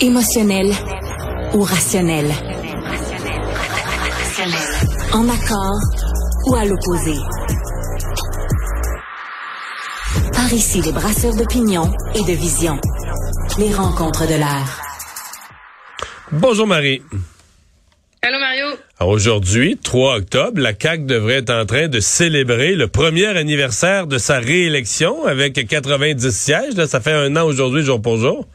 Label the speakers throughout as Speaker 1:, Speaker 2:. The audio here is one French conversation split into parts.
Speaker 1: Émotionnel ou rationnel. En accord ou à l'opposé. Par ici, les brasseurs d'opinion et de vision. Les rencontres de l'air.
Speaker 2: Bonjour Marie.
Speaker 3: Allô Mario.
Speaker 2: Aujourd'hui, 3 octobre, la CAQ devrait être en train de célébrer le premier anniversaire de sa réélection avec 90 sièges. Là, ça fait un an aujourd'hui, jour pour jour.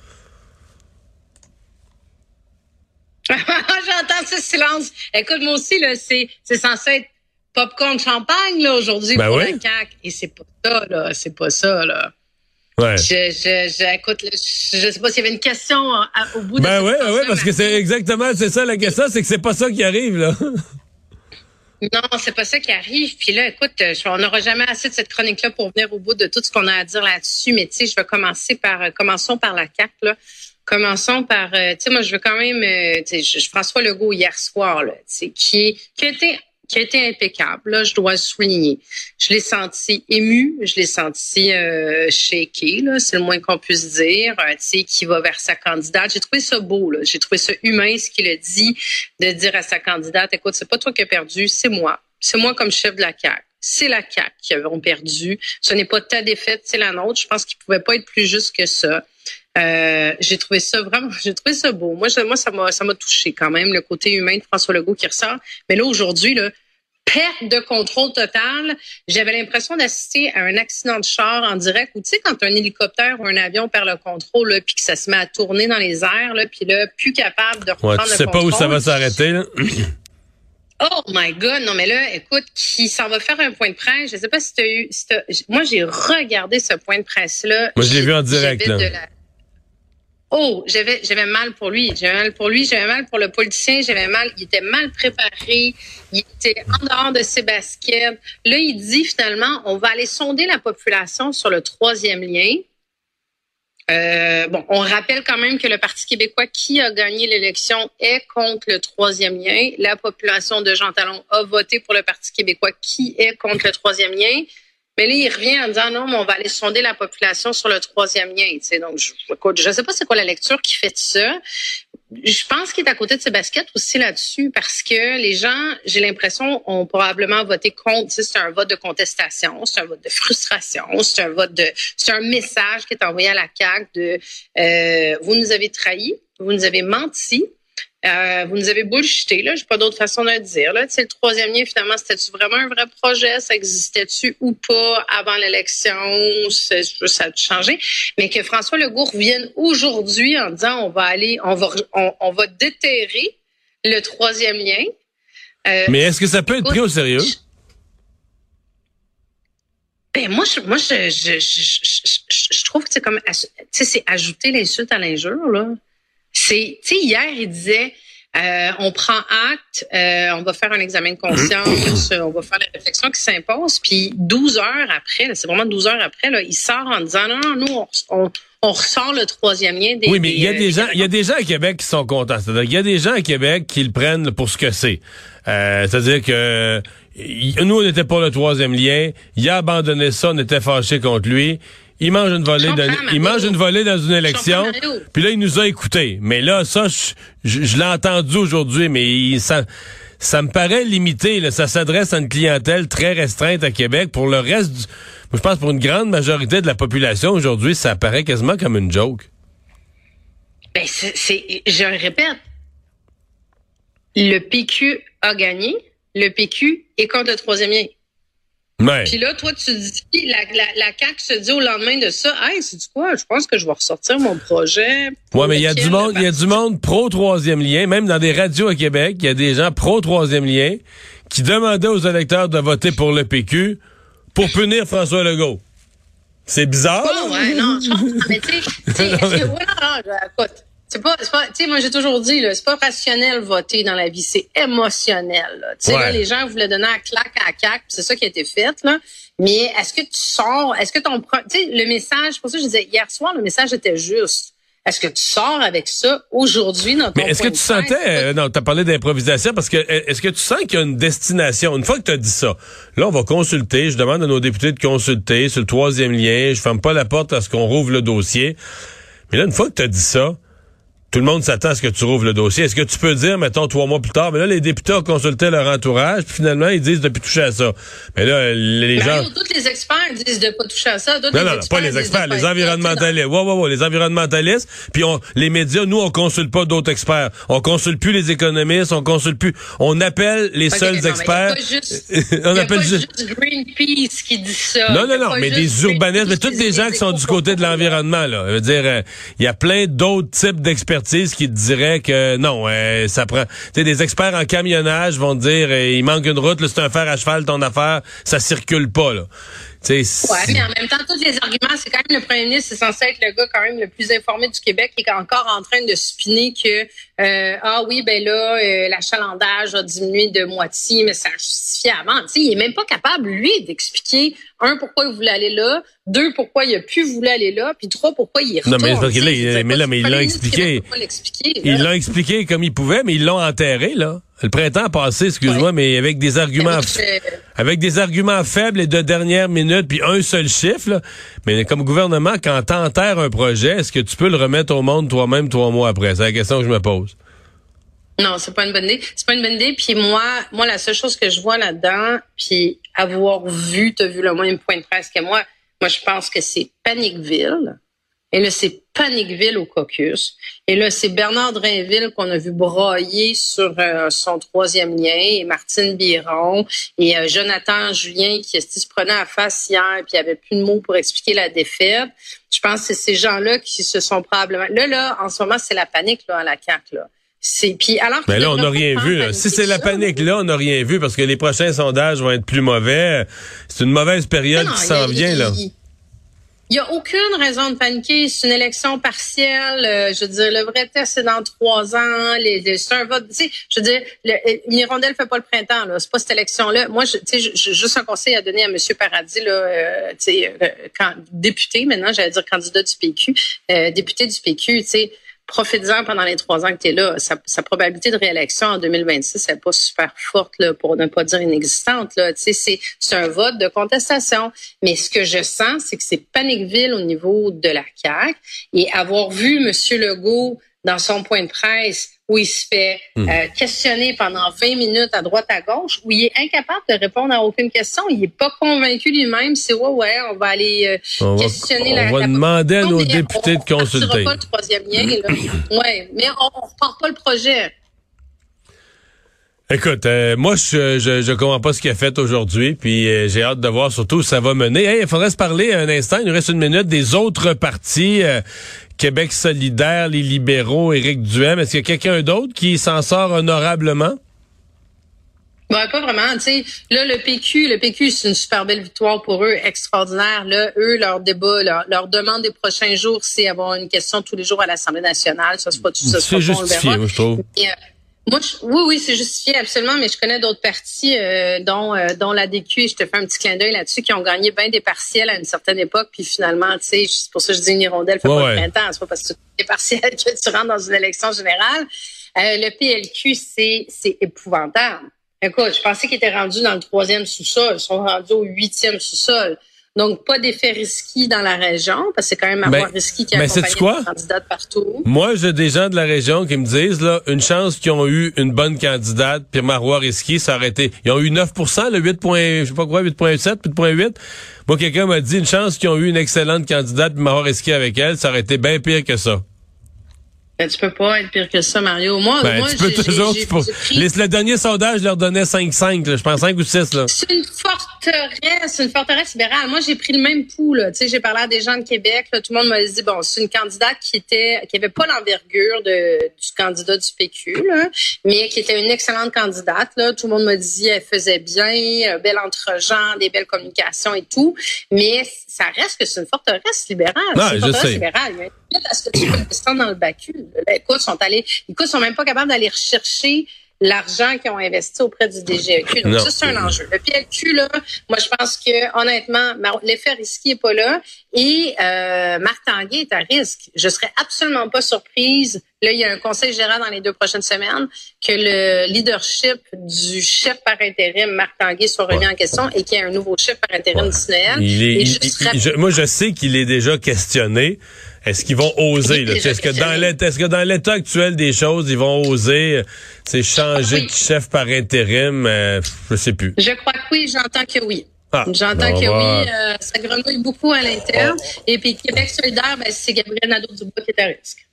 Speaker 3: J'entends ce silence. Écoute, moi aussi, là, c'est, c'est censé être popcorn champagne, là, aujourd'hui,
Speaker 2: Ben
Speaker 3: pour
Speaker 2: oui.
Speaker 3: la CAQ. Et c'est pas ça, là. C'est pas ça, là.
Speaker 2: Ouais.
Speaker 3: Je, je, je, écoute, là, je, sais pas s'il y avait une question à- au bout de
Speaker 2: Ben
Speaker 3: cette
Speaker 2: ouais,
Speaker 3: phrase-là,
Speaker 2: ouais, parce que c'est exactement, c'est ça la question, c'est que c'est pas ça qui arrive, là.
Speaker 3: Non, c'est pas ça qui arrive. Puis là, écoute, euh, on n'aura jamais assez de cette chronique-là pour venir au bout de tout ce qu'on a à dire là-dessus. Mais tu sais, je vais commencer par, euh, commençons par la CAQ, là. Commençons par, euh, tu sais, moi, je veux quand même, tu sais, François Legault hier soir, là, tu sais, qui, qui a été qui a été impeccable, là, je dois souligner. Je l'ai senti ému, je l'ai senti euh, shaké, là, c'est le moins qu'on puisse dire, euh, tu sais, qui va vers sa candidate. J'ai trouvé ça beau, là. J'ai trouvé ça humain, ce qu'il a dit, de dire à sa candidate, écoute, c'est pas toi qui as perdu, c'est moi. C'est moi comme chef de la CAQ. C'est la CAQ qui avons perdu. Ce n'est pas ta défaite, c'est la nôtre. Je pense qu'il pouvait pas être plus juste que ça. Euh, j'ai trouvé ça vraiment, j'ai trouvé ça beau. Moi, je- moi, ça m'a, ça m'a touché quand même le côté humain de François Legault qui ressort. Mais là, aujourd'hui, là, perte de contrôle total. J'avais l'impression d'assister à un accident de char en direct où, tu sais, quand un hélicoptère ou un avion perd le contrôle, là, puis que ça se met à tourner dans les airs, là, puis là, plus capable de
Speaker 2: Ouais,
Speaker 3: reprendre
Speaker 2: tu
Speaker 3: le
Speaker 2: sais pas où ça va s'arrêter, là.
Speaker 3: Oh my God, non mais là, écoute, qui s'en va faire un point de presse. Je sais pas si tu as eu, si moi j'ai regardé ce point de presse là.
Speaker 2: Moi, je l'ai vu en direct, là.
Speaker 3: Oh, j'avais mal pour lui, j'avais mal pour lui, j'avais mal pour le politicien, j'avais mal, il était mal préparé, il était en dehors de ses baskets. Là, il dit finalement, on va aller sonder la population sur le troisième lien. Euh, bon, on rappelle quand même que le Parti québécois qui a gagné l'élection est contre le troisième lien. La population de Jean Talon a voté pour le Parti québécois qui est contre le troisième lien. Mais là, il revient en disant non, mais on va aller sonder la population sur le troisième lien. Tu sais, donc, je, écoute, je sais pas c'est quoi la lecture qui fait de ça. Je pense qu'il est à côté de ses baskets aussi là-dessus parce que les gens, j'ai l'impression, ont probablement voté contre. C'est un vote de contestation, c'est un vote de frustration, c'est un vote de, c'est un message qui est envoyé à la CAQ de euh, vous nous avez trahis, vous nous avez menti. Euh, vous nous avez bullshité, là. J'ai pas d'autre façon de le dire, là. Le troisième lien, finalement, c'était-tu vraiment un vrai projet? Ça existait-tu ou pas avant l'élection? Ça a changé. Mais que François Legault revienne aujourd'hui en disant on va aller, on va, on, on va déterrer le troisième lien. Euh,
Speaker 2: Mais est-ce que ça peut être pris au sérieux?
Speaker 3: Ben moi, je, moi, je, je, je, je, je- je trouve que c'est comme, tu sais, c'est ajouter l'insulte à l'injure là. C'est, tu sais, hier il disait, euh, on prend acte, euh, on va faire un examen de conscience, on va faire la réflexion qui s'impose, puis 12 heures après, c'est vraiment 12 heures après, là, il sort en disant non, non, nous on, on, on ressort le troisième lien des.
Speaker 2: Oui, mais il y a
Speaker 3: euh,
Speaker 2: des gens, il y a des gens à Québec qui sont contents. C'est-à-dire qu'il y a des gens à Québec qui le prennent pour ce que c'est. Euh, c'est-à-dire que il- nous, on était pour le troisième lien. Il a abandonné ça, on était fâchés contre lui. Il mange une volée, il mange une volée dans une élection. Puis là, il nous a écoutés. Mais là, ça, je, je- je l'ai entendu aujourd'hui, mais il- ça, ça me paraît limité. Là. Ça s'adresse à une clientèle très restreinte à Québec. Pour le reste, du, je pense pour une grande majorité de la population aujourd'hui, ça paraît quasiment comme une joke.
Speaker 3: Ben, c'est, c'est- je le répète, le PQ a gagné, le PQ est contre le troisième lien.
Speaker 2: Ouais.
Speaker 3: Puis là, toi, tu dis, la, la, la CAQ se dit au lendemain de ça, hey, c'est du quoi? Je pense que je vais ressortir mon projet.
Speaker 2: Ouais, mais il y a du monde, il y a du monde pro troisième lien, même dans des radios à Québec, il y a des gens pro troisième lien qui demandaient aux électeurs de voter pour le PQ pour punir François Legault. C'est bizarre.
Speaker 3: Ouais, ouais, non, je comprends. Mais tu sais, écoute, c'est pas, c'est pas, tu sais, moi j'ai toujours dit, là, c'est pas rationnel voter dans la vie, c'est émotionnel. là. Tu sais,
Speaker 2: Ouais.
Speaker 3: là, les gens voulaient donner un claque à puis c'est ça qui a été fait, là. Mais est-ce que tu sors, est-ce que ton, tu sais, le message, pour ça que je disais hier soir, le message était juste. Est-ce que tu sors avec ça aujourd'hui dans ton
Speaker 2: Mais est-ce que tu sentais, euh, non, t'as parlé d'improvisation parce que euh, est-ce que tu sens qu'il y a une destination? Une fois que tu as dit ça, là, on va consulter, je demande à nos députés de consulter sur le troisième lien, je ferme pas la porte à ce qu'on rouvre le dossier. Mais là, une fois que tu as dit ça, tout le monde s'attend à ce que tu rouvres le dossier. Est-ce que tu peux dire, mettons, trois mois plus tard, mais là, les députés ont consulté leur entourage, puis finalement, ils disent de plus toucher à ça. Mais là, les gens...
Speaker 3: tous les experts disent de pas toucher à ça.
Speaker 2: Non, non, pas les experts, les environnementalistes. Ouais, ouais, ouais, les environnementalistes. Puis on, les médias, nous, on consulte pas d'autres experts. On consulte plus les économistes, on consulte plus. On appelle les seuls experts.
Speaker 3: on appelle juste... Greenpeace qui dit ça.
Speaker 2: Non, non, non, mais des urbanistes, mais tous des gens qui sont du côté de l'environnement, là. Je veux dire, euh, il y a plein d'autres types d'expertise qui diraient que non, euh, ça prend. Tu des experts en camionnage vont dire, euh, il manque une route, c'est un fer à cheval, ton affaire, ça circule pas, là.
Speaker 3: Oui, mais en même temps, tous les arguments, c'est quand même le premier ministre, c'est censé être le gars quand même le plus informé du Québec qui est encore en train de spinner que euh, ah oui, ben là, euh, l'achalandage a diminué de moitié, mais ça justifié avant. sais, il est même pas capable, lui, d'expliquer un, pourquoi il voulait aller là, deux, pourquoi il a pu vouloir aller là, puis trois, pourquoi il est.
Speaker 2: Non, mais, parce là, mais là, mais il l'a expliqué. Il l'a expliqué comme il pouvait, mais ils l'ont enterré, là. Le printemps passé, excuse-moi, mais avec des arguments, avec des arguments faibles et de dernière minute, puis un seul chiffre. Là. Mais comme gouvernement, quand t'enterres un projet, est-ce que tu peux le remettre au monde toi-même trois mois après? C'est la question que je me pose.
Speaker 3: Non, c'est pas une bonne idée. C'est pas une bonne idée. Puis moi, moi, la seule chose que je vois là-dedans, puis avoir vu, t'as vu le même point de presse que moi. Moi, je pense que c'est Paniqueville. Et là, c'est Paniqueville au caucus. Et là, c'est Bernard Drainville qu'on a vu broyer sur euh, son troisième lien, et Martine Biron, et euh, Jonathan Julien qui se prenait à face hier, puis il avait plus de mots pour expliquer la défaite. Je pense que c'est ces gens-là qui se sont probablement... Là, là, en ce moment, c'est la panique là, à la CAQ. Là. C'est puis alors.
Speaker 2: Mais là, on n'a rien vu. Si c'est la panique là, on n'a rien vu parce que les prochains sondages vont être plus mauvais. C'est une mauvaise période qui s'en vient là.
Speaker 3: Il n'y a aucune raison de paniquer. C'est une élection partielle. Euh, je veux dire, le vrai test, c'est dans trois ans. Les, c'est un vote. Tu sais, je veux dire, le, euh, une hirondelle fait pas le printemps. Là, c'est pas cette élection-là. Moi, je, tu sais, juste un conseil à donner à M. Paradis, là, euh, tu sais, quand, député maintenant, j'allais dire candidat du PQ, député du PQ. Tu sais, profites-en pendant les trois ans que tu es là. Sa, probabilité de réélection en 2026 n'est pas super forte, là, pour ne pas dire inexistante. C'est, c'est un vote de contestation. Mais ce que je sens, c'est que c'est Paniqueville au niveau de la CAQ. Et avoir vu M. Legault dans son point de presse où il se fait hmm. euh, questionner pendant 20 minutes à droite à gauche, où il est incapable de répondre à aucune question. Il est pas convaincu lui-même. C'est ouais, ouais, on va aller euh, questionner
Speaker 2: la. On va demander à nos députés de consulter.
Speaker 3: On pas le troisième lien. Là. ouais, mais on, ne repart pas le projet.
Speaker 2: Écoute, euh, moi je, je je comprends pas ce qu'il a fait aujourd'hui, puis j'ai hâte de voir surtout où ça va mener. Hey, il faudrait se parler un instant, il nous reste une minute des autres partis. Québec solidaire, les libéraux, Éric Duhem. Est-ce qu'il y a quelqu'un d'autre qui s'en sort honorablement?
Speaker 3: Ben, pas vraiment. Tu sais, là, le PQ, le PQ, c'est une super belle victoire pour eux, extraordinaire. Là, eux, leur débat, leur, demande des prochains jours, c'est avoir une question tous les jours à l'Assemblée nationale. Ça, c'est pas tout ça.
Speaker 2: C'est justifié, je trouve.
Speaker 3: Euh, moi, oui, oui, c'est justifié absolument, mais je connais d'autres partis, euh, dont euh, dont la DQ, et je te fais un petit clin d'œil là-dessus, qui ont gagné bien des partiels à une certaine époque, puis finalement, tu sais, c'est pour ça que je dis une hirondelle fait pas le printemps, c'est pas parce que tu des partiels que tu rentres dans une élection générale. Euh, le PLQ, c'est c'est épouvantable. Écoute, je pensais qu'ils étaient rendus dans le troisième sous-sol, ils sont rendus au huitième sous-sol. Donc, pas d'effet risqué dans la région, parce que c'est quand même avoir risqué qui a accompagné quoi? candidate partout.
Speaker 2: Moi, j'ai des gens de la région qui me disent, là, une chance qu'ils ont eu une bonne candidate, puis Marois Risky, ça aurait été... Ils ont eu 9% le 8 je sais pas quoi, 8.7, 8.8. Moi, quelqu'un m'a dit, une chance qu'ils ont eu une excellente candidate, puis Marois Risky avec elle, ça aurait été bien pire que ça.
Speaker 3: Ben, tu peux pas être pire que ça, Mario. Moi,
Speaker 2: ben,
Speaker 3: moi
Speaker 2: tu peux toujours. le dernier sondage leur donnait 5-5, je pense 5 ou 6.
Speaker 3: C'est une forteresse, une forteresse libérale. Moi, j'ai pris le même pouls. Tu sais, j'ai parlé à des gens de Québec. Là, tout le monde m'a dit bon, c'est une candidate qui était, qui avait pas l'envergure de du candidat du PQ, là, mais qui était une excellente candidate. Là. Tout le monde m'a dit elle faisait bien, un bel entre-gens, des belles communications et tout. Mais ça reste que c'est une forteresse libérale. c'est une forteresse libérale. Il y a ce que tu dans le Bacu. Écoute, sont allés, écoute, sont même pas capables d'aller rechercher l'argent qu'ils ont investi auprès du DGEQ. Donc, ça, c'est un enjeu. Le PLQ, là, moi, je pense que, honnêtement, l'effet risqué n'est pas là. Et euh, Marc Tanguay est à risque. Je serais absolument pas surprise. Là, il y a un conseil général dans les deux prochaines semaines que le leadership du chef par intérim, Marc Tanguay, soit remis en question et qu'il y ait un nouveau chef par intérim ouais.
Speaker 2: Noël. moi, je sais qu'il est déjà questionné. Est-ce qu'ils vont oser? Est-ce que, dans l'état, est-ce que dans l'état actuel des choses, ils vont oser c'est changer de chef par intérim? Euh, je sais plus.
Speaker 3: Je crois que oui, j'entends que oui. Ah, J'entends que oui, euh, ça grenouille beaucoup à l'interne. Et puis Québec solidaire, ben, c'est Gabriel Nadeau-Dubois qui est à risque.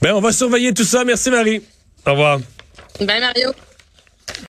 Speaker 2: Ben, on va surveiller tout ça. Merci Marie. Au revoir.
Speaker 3: Ben Mario.